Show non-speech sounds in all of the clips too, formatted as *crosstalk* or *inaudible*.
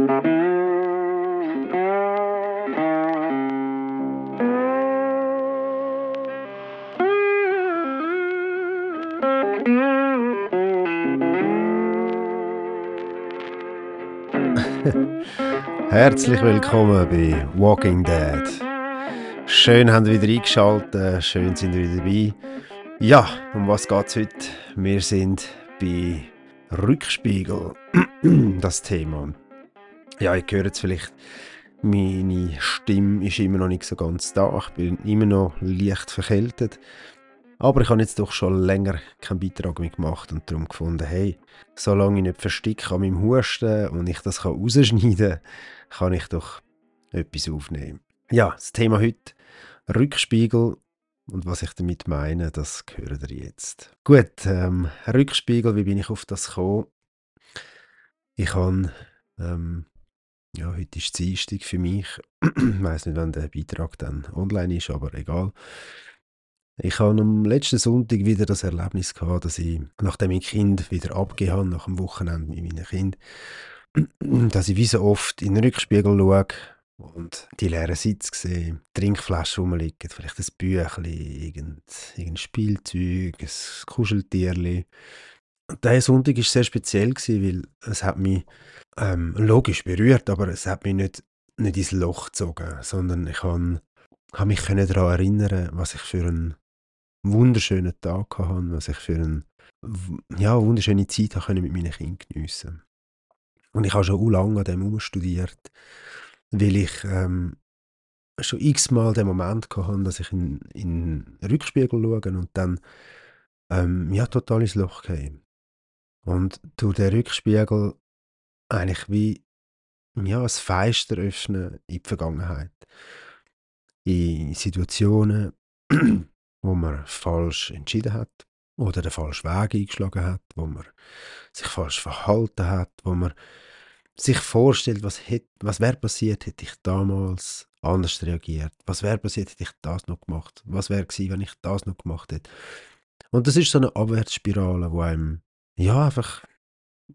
*laughs* Herzlich willkommen bei Walking Dead. Schön, haben ihr wieder eingeschaltet, schön sind ihr wieder dabei. Ja, um was geht es heute? Wir sind bei Rückspiegel, *clears throat* das Thema. Ja, ich höre jetzt vielleicht, meine Stimme ist immer noch nicht so ganz da. Ich bin immer noch leicht verkältet. Aber ich habe jetzt doch schon länger keinen Beitrag mehr gemacht und darum gefunden, hey, solange ich nicht versticke an meinem Husten und ich das rausschneiden kann, kann ich doch etwas aufnehmen. Ja, das Thema heute, Rückspiegel und was ich damit meine, das hören ihr jetzt. Gut, ähm, Rückspiegel, wie bin ich auf das gekommen? Ich habe, ähm, ja, heute ist Dienstag für mich. *clears throat* ich weiß nicht, wann der Beitrag dann online ist, aber egal. Ich habe am letzten Sonntag wieder das Erlebnis gehabt, dass ich, nachdem ich Kind wieder abgegeben habe, nach dem Wochenende mit meinen Kind, *clears throat* dass ich wie so oft in den Rückspiegel schaue und die leeren Sitze sehe, Trinkflaschen rumliegen, vielleicht ein Büchlein, irgendein, irgendein Spielzeug, ein Kuscheltierli. Dieser Sonntag war sehr speziell, weil es hat mich ähm, logisch berührt, aber es hat mich nicht, nicht ins Loch gezogen, sondern ich habe, habe mich daran erinnern, was ich für einen wunderschönen Tag hatte, was ich für eine ja, wunderschöne Zeit hatte mit meinen Kindern geniessen Und ich habe schon lange an dem studiert, weil ich ähm, schon x-mal den Moment hatte, dass ich in, in den Rückspiegel schaue und dann ähm, ja, total ins Loch gehe. Und durch den Rückspiegel eigentlich wie ja, ein Fenster öffnen in die Vergangenheit. In Situationen, *clears throat* wo man falsch entschieden hat oder den falschen Weg eingeschlagen hat, wo man sich falsch verhalten hat, wo man sich vorstellt, was, was wäre passiert, hätte ich damals anders reagiert, was wäre passiert, hätte ich das noch gemacht, was wäre gewesen, wenn ich das noch gemacht hätte. Und das ist so eine Abwärtsspirale, wo einem ja einfach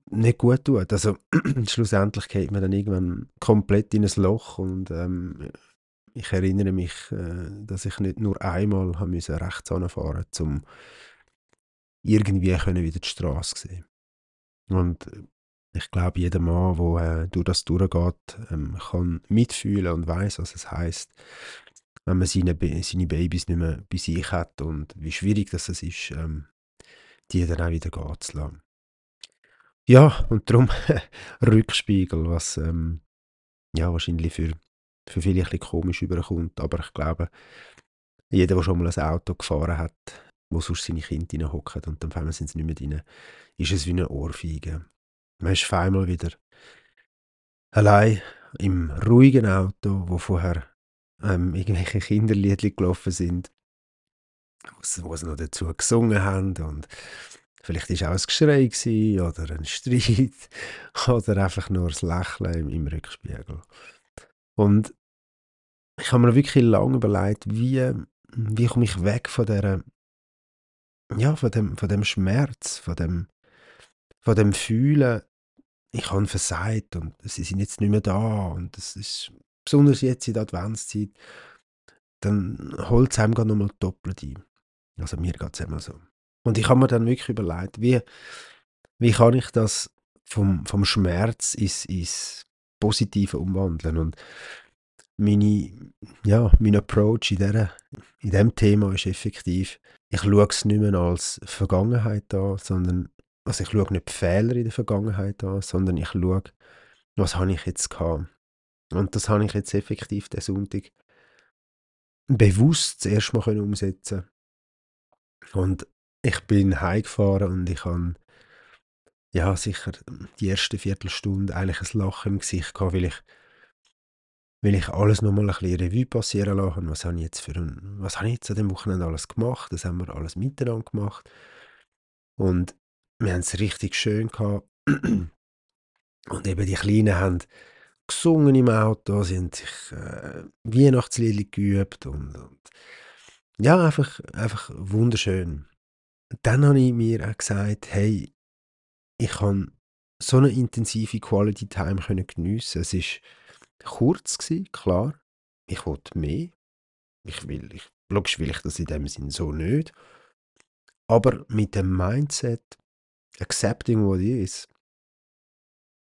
nicht gut tut. Also *clears throat* schlussendlich geht man dann irgendwann komplett in ein Loch und ähm, ich erinnere mich, äh, dass ich nicht nur einmal haben müssen rechts fahren um irgendwie können wieder die Straße sehen. Und ich glaube, jeder Mann, der äh, durch das durchgeht, ähm, kann mitfühlen und weiß, was es heißt, wenn man seine, seine Babys nicht mehr bei sich hat und wie schwierig das ist, ähm, die dann auch wieder gehen zu lassen. Ja, und darum *laughs* Rückspiegel, was ähm, ja, wahrscheinlich für für viele ein bisschen komisch überkommt. Aber ich glaube, jeder, der schon mal ein Auto gefahren hat, wo sonst seine Kinder hocken und dann sind sie nicht mehr drin, ist es wie eine Ohrfeige. Man ist einmal wieder allein im ruhigen Auto, wo vorher ähm, irgendwelche Kinderliedli gelaufen sind, wo sie noch dazu gesungen haben und vielleicht ist auch ein Geschrei oder ein Streit *laughs* oder einfach nur das Lächeln im, im Rückspiegel. Und ich habe mir wirklich lange überlegt, wie, wie komme ich weg von der, ja, von dem, von dem Schmerz, von dem, von dem Fühlen, ich habe versagt und sie sind jetzt nicht mehr da und das ist besonders jetzt in der Adventszeit, dann holt es einem noch nochmal doppelt ein. Also mir geht es immer so. Und ich habe mir dann wirklich überlegt, wie, wie kann ich das vom, vom Schmerz ins, ins Positive umwandeln und meine, ja, mein Approach in, dieser, in diesem Thema ist effektiv, ich schaue es nicht mehr als Vergangenheit an, sondern also ich schaue nicht die Fehler in der Vergangenheit an, sondern ich schaue, was habe ich jetzt gehabt. Und das habe ich jetzt effektiv den Sonntag bewusst zuerst mal umsetzen Und ich bin heimgefahren und ich habe ja sicher die erste Viertelstunde eigentlich ein Lachen im Gesicht gehabt, weil ich weil ich alles nochmal ein bisschen Revue passieren lassen was habe ich jetzt für ein, was habe ich jetzt an dem Wochenende alles gemacht, das haben wir alles miteinander gemacht? Und wir haben es richtig schön gehabt. *clears throat* Und eben die Kleinen haben gesungen im Auto, sie haben sich äh, Weihnachtslieder geübt und, und, ja, einfach, einfach wunderschön. Dann habe ich mir auch gesagt, hey, ich habe so eine intensive Quality Time können geniessen. Es ist kurz gewesen, klar. Ich wollte mehr. Ich will, ich, logisch will ich das in dem Sinn so nicht. Aber mit dem Mindset, accepting what is,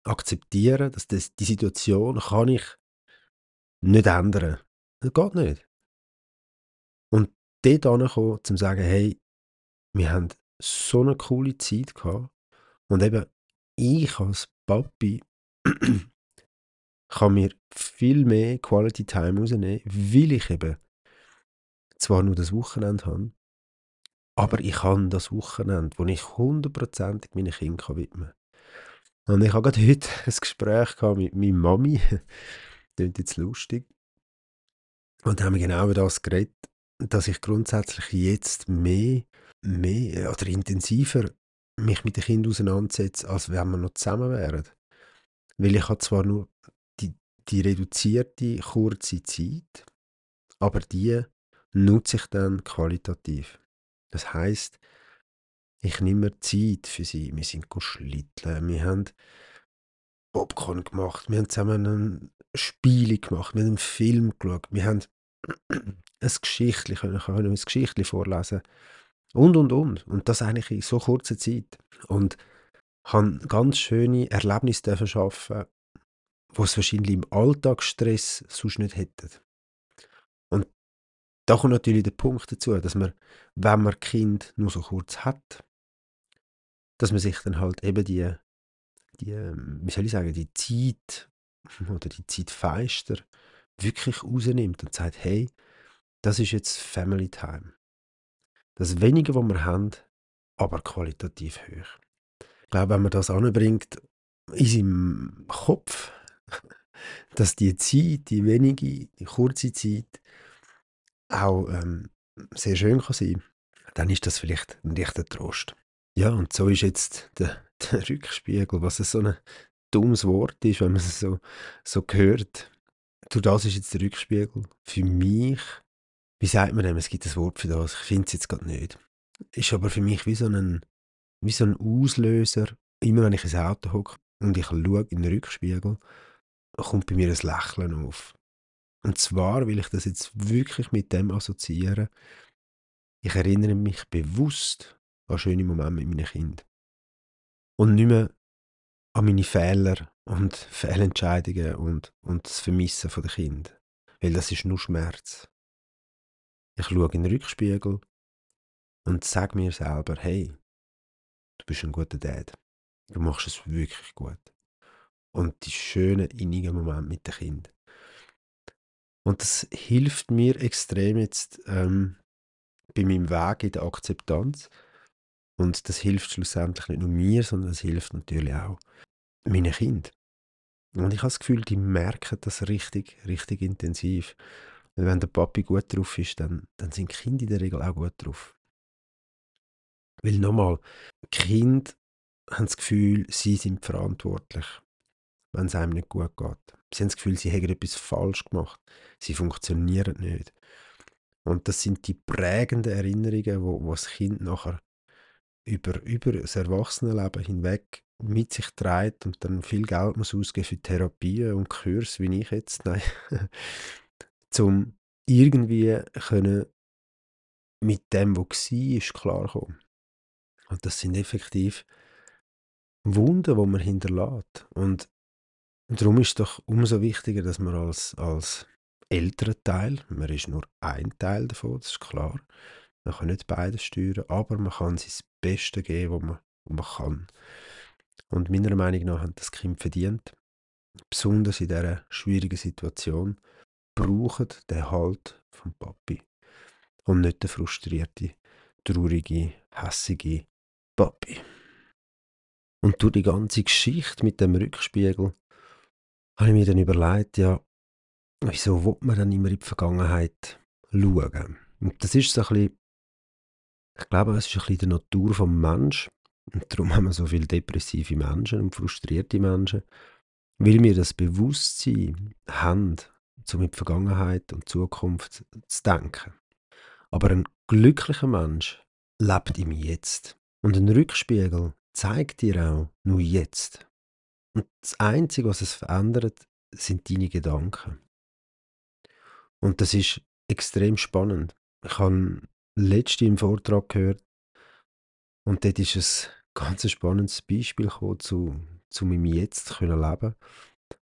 akzeptieren, dass das, die Situation kann ich nicht ändern. Das geht nicht. Und dort ankommen, um zu sagen, hey, wir haben so eine coole Zeit gehabt. Und eben, ich als Papi *clears throat* kann mir viel mehr Quality Time rausnehmen, weil ich eben zwar nur das Wochenende habe, aber ich habe das Wochenende, wo ich hundertprozentig meinen Kindern widmen kann. Und ich habe gerade heute *laughs* ein Gespräch gehabt mit meiner Mami. das *laughs* klingt jetzt lustig. Und da haben wir genau über das geredet, dass ich grundsätzlich jetzt mehr, mehr oder intensiver mich mit den Kindern auseinandersetze, als wenn wir noch zusammen wären. Weil ich habe zwar nur die, die reduzierte, kurze Zeit, aber die nutze ich dann qualitativ. Das heißt, ich nehme mir Zeit für sie. Wir sind schlitteln, wir haben Popcorn gemacht, wir haben zusammen ein Spiel gemacht, wir haben einen Film geschaut, wir haben ein Geschichtchen, können, können ein Geschichtchen vorlesen und, und, und. Und das eigentlich in so kurzer Zeit. Und habe ganz schöne Erlebnisse schaffen, die es wahrscheinlich im Alltagsstress sonst nicht hätten. Und da kommt natürlich der Punkt dazu, dass man, wenn man Kind nur so kurz hat, dass man sich dann halt eben die, die wie soll ich sagen, die Zeit oder die Zeitfeister wirklich rausnimmt und sagt, hey, das ist jetzt Family Time. Das Wenige, was wir haben, aber qualitativ hoch. Ich glaube, wenn man das anbringt in seinem Kopf, *laughs* dass die Zeit, die wenige, die kurze Zeit auch ähm, sehr schön kann sein dann ist das vielleicht ein leichter Trost. Ja, und so ist jetzt der, *laughs* der Rückspiegel, was so ein dummes Wort ist, wenn man es so, so hört. Du, das ist jetzt der Rückspiegel. Für mich wie sagt man dem? Es gibt ein Wort für das. Ich finde es jetzt gerade nicht. Ist aber für mich wie so ein, wie so ein Auslöser. Immer wenn ich ins Auto hocke und ich schaue in den Rückspiegel, kommt bei mir ein Lächeln auf. Und zwar will ich das jetzt wirklich mit dem assoziieren. Ich erinnere mich bewusst an schöne Momente mit meinen Kindern. Und nicht mehr an meine Fehler und Fehlentscheidungen und, und das Vermissen der Kinder. Weil das ist nur Schmerz. Ich schaue in den Rückspiegel und sage mir selber, hey, du bist ein guter Dad. Du machst es wirklich gut. Und die schönen, innigen Momente mit dem Kind. Und das hilft mir extrem jetzt ähm, bei meinem Weg in der Akzeptanz. Und das hilft schlussendlich nicht nur mir, sondern das hilft natürlich auch meinen Kindern. Und ich habe das Gefühl, die merken das richtig, richtig intensiv. Wenn der Papi gut drauf ist, dann, dann sind Kinder in der Regel auch gut drauf. Weil nochmal, Kinder haben das Gefühl, sie sind verantwortlich, wenn es einem nicht gut geht. Sie haben das Gefühl, sie haben etwas falsch gemacht. Sie funktionieren nicht. Und das sind die prägenden Erinnerungen, wo, wo das Kind nachher über, über das Erwachsenenleben hinweg mit sich trägt und dann viel Geld muss ausgeben für Therapien und Kurs, wie ich jetzt. Nein. *laughs* um irgendwie können mit dem, was war, klarkommen. Und das sind effektiv Wunden, die man hinterlässt. Und darum ist es doch umso wichtiger, dass man als, als älterer Teil, man ist nur ein Teil davon, das ist klar, man kann nicht beides steuern, aber man kann sein Beste geben, was man, was man kann. Und meiner Meinung nach hat das Kind verdient, besonders in dieser schwierigen Situation, brauchen den Halt vom Papi. Und nicht den frustrierten, traurigen, hässigen Papi. Und durch die ganze Geschichte mit dem Rückspiegel habe ich mir dann überlegt, ja, wieso will man dann immer in die Vergangenheit schauen? Und das ist so ein bisschen, ich glaube, es ist ein bisschen die Natur des Menschen. Und darum haben wir so viele depressive Menschen und frustrierte Menschen, weil wir das Bewusstsein haben, um in die Vergangenheit und Zukunft zu denken. Aber ein glücklicher Mensch lebt im Jetzt. Und ein Rückspiegel zeigt dir auch nur jetzt. Und das Einzige, was es verändert, sind deine Gedanken. Und das ist extrem spannend. Ich habe letzte im Vortrag gehört und dort ist ein ganz spannendes Beispiel gekommen, zu, zu meinem Jetzt zu können leben.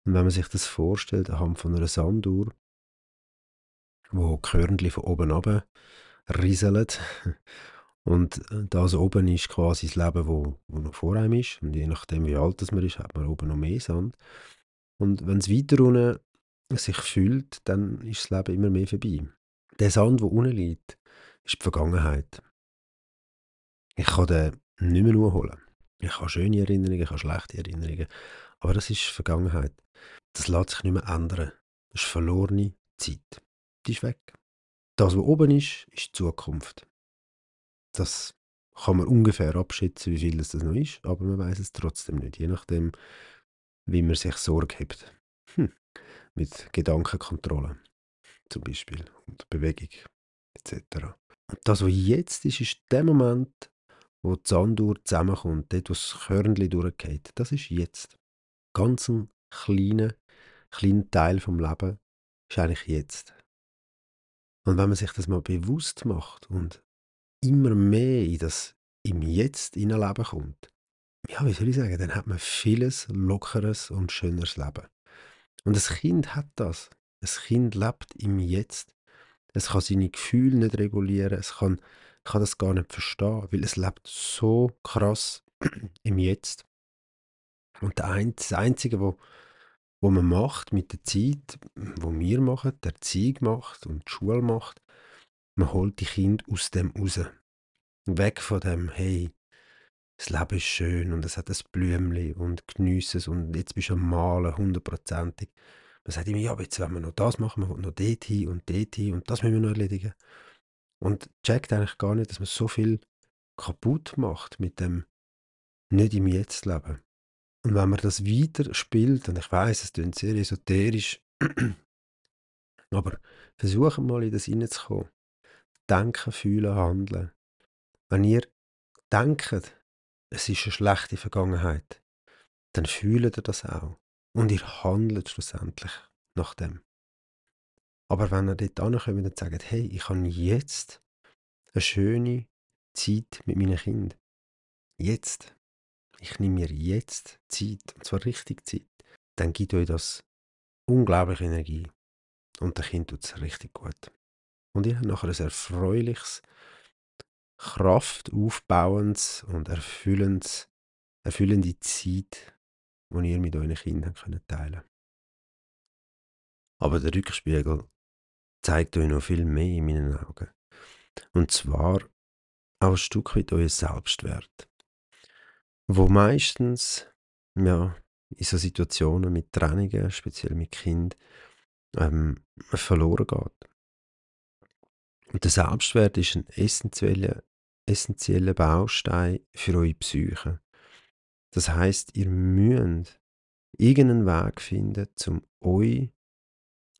Und wenn man sich das vorstellt, anhand von einer Sanduhr, wo Körnchen von oben runter rieseln *laughs* und das oben ist quasi das Leben, wo, wo noch vor einem ist. Und je nachdem, wie alt man ist, hat man oben noch mehr Sand. Und wenn es weiter unten sich fühlt, dann ist das Leben immer mehr vorbei. Der Sand, der unten liegt, ist die Vergangenheit. Ich kann den nicht mehr holen. Ich habe schöne Erinnerungen, ich habe schlechte Erinnerungen. Aber das ist Vergangenheit. Das lässt sich nicht mehr ändern. Das ist verlorene Zeit. Die ist weg. Das, was oben ist, ist die Zukunft. Das kann man ungefähr abschätzen, wie viel das noch ist, aber man weiß es trotzdem nicht, je nachdem, wie man sich Sorge hat. Hm. Mit Gedankenkontrolle zum Beispiel und Bewegung etc. Und das, was jetzt ist, ist der Moment, wo die Sanduhr zusammenkommt, dort, wo das Körnchen durchgeht. Das ist jetzt. Ganz ein kleiner, Teil vom Leben ist eigentlich jetzt. Und wenn man sich das mal bewusst macht und immer mehr in das im Jetzt Leben kommt, ja, wie soll ich sagen, dann hat man vieles lockeres und schöneres Leben. Und das Kind hat das. Das Kind lebt im Jetzt. Es kann seine Gefühle nicht regulieren. Es kann, kann das gar nicht verstehen, weil es lebt so krass im Jetzt. Und das Einzige, was wo man macht mit der Zeit, wo wir machen, der Erziehung macht und die Schule macht, man holt die Kinder aus dem raus. Weg von dem, hey, das Leben ist schön und es hat ein Blümchen und genieße es und jetzt bist du am Malen, hundertprozentig. Man sagt immer, ja, aber jetzt wollen wir noch das machen, wir wollen noch dort hin und dort hin und das müssen wir noch erledigen. Und checkt eigentlich gar nicht, dass man so viel kaputt macht mit dem nicht im Jetzt leben. Und wenn man das weiter spielt, und ich weiß, es klingt sehr esoterisch, *clears throat* aber versuchen mal in das hineinzukommen. Denken, fühlen, handeln. Wenn ihr denkt, es ist eine schlechte Vergangenheit, dann fühlt ihr das auch. Und ihr handelt schlussendlich nach dem. Aber wenn ihr dort ankommt und sagt, hey, ich habe jetzt eine schöne Zeit mit meinen Kindern. Jetzt ich nehme mir jetzt Zeit, und zwar richtig Zeit, dann gibt euch das unglaubliche Energie. Und der Kind tut es richtig gut. Und ihr habt nachher ein erfreuliches, kraftaufbauendes und erfüllendes, erfüllende Zeit, die ihr mit euren Kindern könnt teilen Aber der Rückspiegel zeigt euch noch viel mehr in meinen Augen. Und zwar auch ein Stück weit euer Selbstwert wo meistens ja, in so Situationen mit Trennungen, speziell mit Kind, ähm, verloren geht. Und der Selbstwert ist ein essentieller, essentieller Baustein für eure Psyche. Das heißt, ihr müsst irgendeinen Weg finden, um euch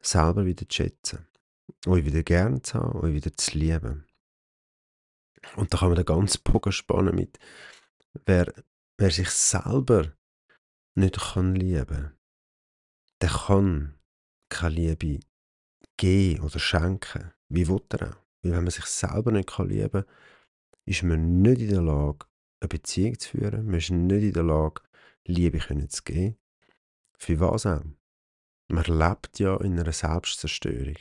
selber wieder zu schätzen, euch wieder gern zu haben, euch wieder zu lieben. Und da kann man den ganzen Bogen spannen mit, wer Wer sich selber nicht kann lieben der kann keine Liebe geben oder schenken. Wie will er auch? Weil wenn man sich selber nicht kann lieben kann, ist man nicht in der Lage, eine Beziehung zu führen. Man ist nicht in der Lage, Liebe zu geben. Für was auch? Man lebt ja in einer Selbstzerstörung.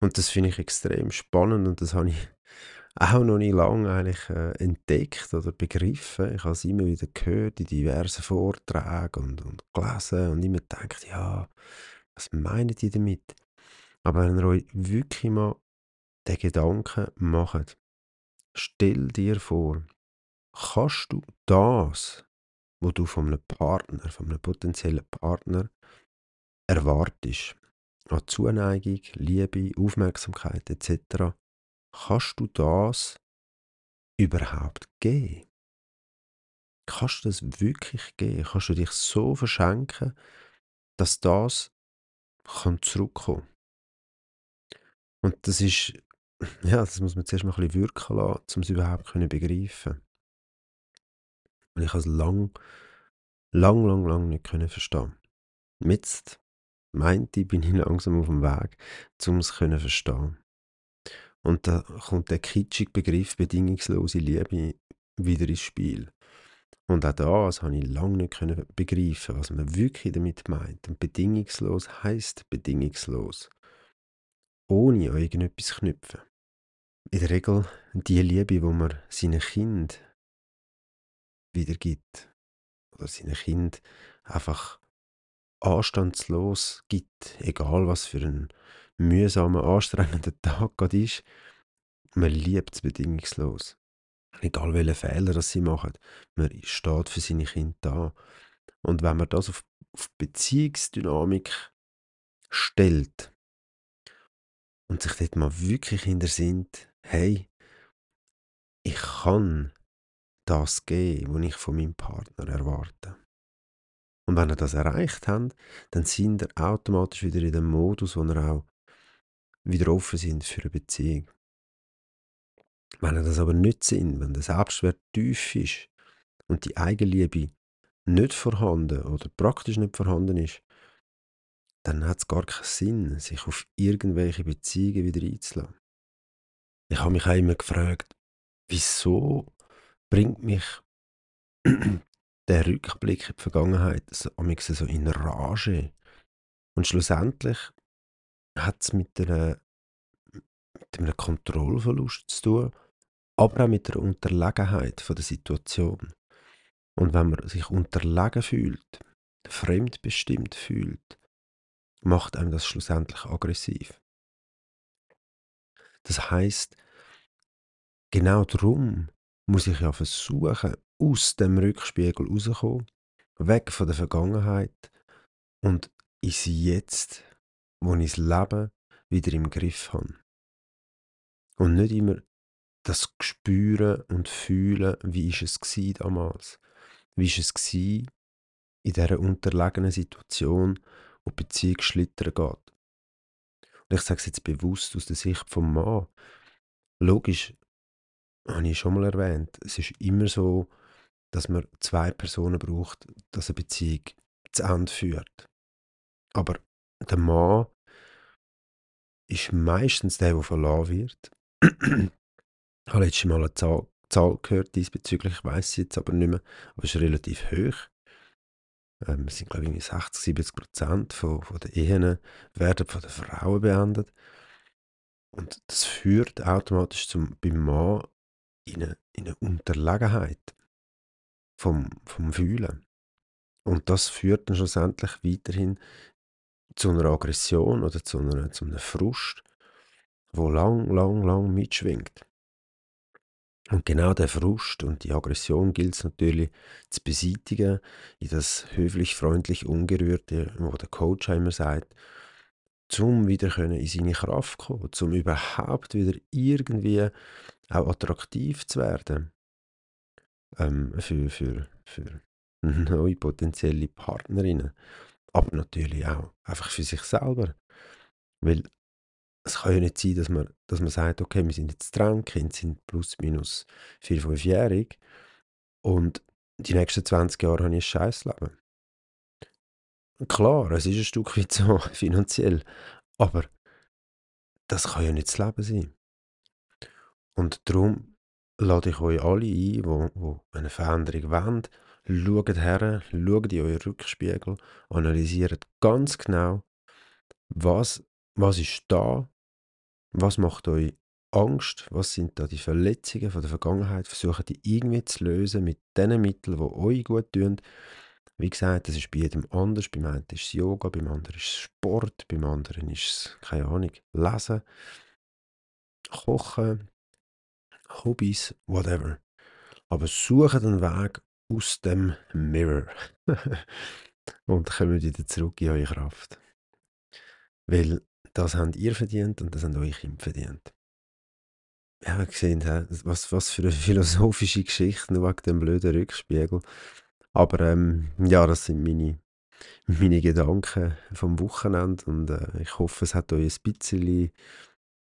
Und das finde ich extrem spannend und das habe ich auch noch nicht lange eigentlich äh, entdeckt oder begriffen. Ich habe es immer wieder gehört in diversen Vorträgen und, und gelesen und immer gedacht, ja, was meinen die damit? Aber wenn ihr euch wirklich mal den Gedanken macht, stell dir vor, kannst du das, was du von einem Partner, von einem potenziellen Partner erwartest, an Zuneigung, Liebe, Aufmerksamkeit etc., Kannst du das überhaupt geben? Kannst du das wirklich geben? Kannst du dich so verschenken, dass das kann Und das ist, *laughs* ja, das muss man zuerst mal ein bisschen wirken lassen, um es überhaupt zu begreifen. Und ich habe es lang lang, lang, lang nicht können verstehen. Jetzt meinte ich, bin ich *laughs* langsam auf dem Weg, um es zu verstehen. Und da kommt der kitschige Begriff bedingungslose Liebe wieder ins Spiel. Und auch das habe ich lange nicht begreifen, was man wirklich damit meint. Und bedingungslos heißt bedingungslos. Ohne an irgendetwas knüpfen. In der Regel die Liebe, wo man seinem Kind wiedergibt. Oder seinem Kind einfach anstandslos gibt, egal was für ein mühsamer, anstrengender *laughs* Tag gerade ist. Man liebt es bedingungslos. Egal welche Fehler das sie machen, man steht für seine Kinder da. Und wenn man das auf, auf Beziehungsdynamik stellt und sich dort mal wirklich hintersinnt, hey, ich kann das geben, was ich von meinem Partner erwarte. Und wenn ihr das erreicht habt, dann sind ihr automatisch wieder in dem Modus, wo ihr auch wieder offen sind für eine Beziehung. Wenn ihr das aber nicht sind, wenn der Selbstwert tief ist und die Eigenliebe nicht vorhanden oder praktisch nicht vorhanden ist, dann hat es gar keinen Sinn, sich auf irgendwelche Beziehungen wieder einzulassen. Ich habe mich auch immer gefragt, wieso bringt mich *clears throat* der Rückblick in die Vergangenheit so, so in Rage? Und schlussendlich hat es mit, mit einem Kontrollverlust zu tun, aber auch mit der Unterlegenheit von der Situation. Und wenn man sich unterlegen fühlt, fremdbestimmt fühlt, macht einem das schlussendlich aggressiv. Das heißt, genau darum muss ich ja versuchen, aus dem Rückspiegel rauszukommen, weg von der Vergangenheit und ins Jetzt, wo ich das Leben wieder im Griff habe. Und nicht immer das Spüren und Fühlen, wie ist es gsi damals? Wie ist es gsi in dieser unterlegenen Situation, wo die Beziehung schlittern geht? Und ich sage es jetzt bewusst aus der Sicht vom Mann. Logisch, habe ich schon mal erwähnt, es ist immer so, dass man zwei Personen braucht, dass eine Beziehung zu Ende führt. Aber der Mann ist meistens der, der verlassen wird. *clears throat* Ich habe letztes Mal eine Zahl, Zahl gehört diesbezüglich, ich weiß sie jetzt aber nicht mehr, aber es ist relativ hoch. Ähm, es sind, glaube ich, 60, 70 Prozent von, von den Ehen werden von den Frauen beendet. Und das führt automatisch zum, beim Mann in eine, in eine Unterlegenheit vom, vom Fühlen. Und das führt dann schlussendlich weiterhin zu einer Aggression oder zu, einer, zu einem Frust, wo lang, lang, lang mitschwingt. Und genau der Frust und die Aggression gilt es natürlich zu beseitigen, in das höflich, freundlich, ungerührte, wo der Coach immer sagt, zum wieder in seine Kraft kommen, zum überhaupt wieder irgendwie auch attraktiv zu werden ähm, für, für, für *laughs* neue potenzielle Partnerinnen, aber natürlich auch einfach für sich selber, weil es kann ja nicht sein, dass man, dass man sagt, okay, wir sind jetzt dran, Kinder sind plus minus vier, fünfjährig und die nächsten 20 Jahre habe ich ein Scheißleben. Klar, es ist ein Stück weit so *laughs* finanziell, aber das kann ja nicht das Leben sein. Und darum lade ich euch alle ein, die, eine Veränderung wollen, schaut her, schaut in euren Rückspiegel, analysiert ganz genau, was was ist da? Was macht euch Angst? Was sind da die Verletzungen von der Vergangenheit? Versucht die irgendwie zu lösen mit den Mitteln, die euch gut tun. Wie gesagt, das ist bei jedem anders. Beim einen ist es Yoga, beim anderen ist es Sport, beim anderen ist es, keine Ahnung, Lesen, Kochen, Hobbys, whatever. Aber sucht einen Weg aus dem Mirror *laughs* und kommt wieder zurück in eure Kraft. Weil das habt ihr verdient und das haben eure Kinder verdient. Ja, wir gesehen, was, was für eine *laughs* philosophische Geschichte, nur wegen dem blöden Rückspiegel. Aber ähm, ja, das sind meine, meine Gedanken vom Wochenende und äh, ich hoffe, es hat euch ein bisschen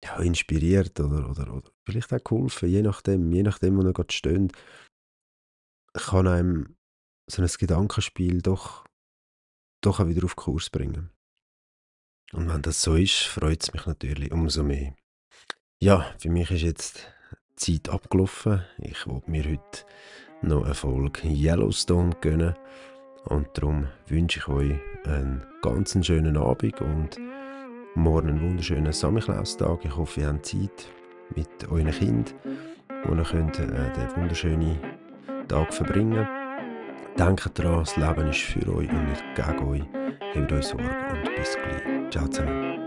ja, inspiriert oder, oder, oder vielleicht auch geholfen, je nachdem, je nachdem, wo ihr gerade steht. Kann einem so ein Gedankenspiel doch, doch auch wieder auf Kurs bringen. Und wenn das so ist, freut es mich natürlich umso mehr. Ja, für mich ist jetzt die Zeit abgelaufen. Ich wollte mir heute noch eine Folge Yellowstone gönnen. Und darum wünsche ich euch einen ganz schönen Abend und morgen einen wunderschönen Samichlaustag. Ich hoffe, ihr habt Zeit mit euren Kindern, wo ihr könnt, äh, den wunderschönen Tag verbringen Denkt daran, das Leben ist für euch und nicht gegen euch. Habt euch Sorge und bis gleich. Ciao zusammen.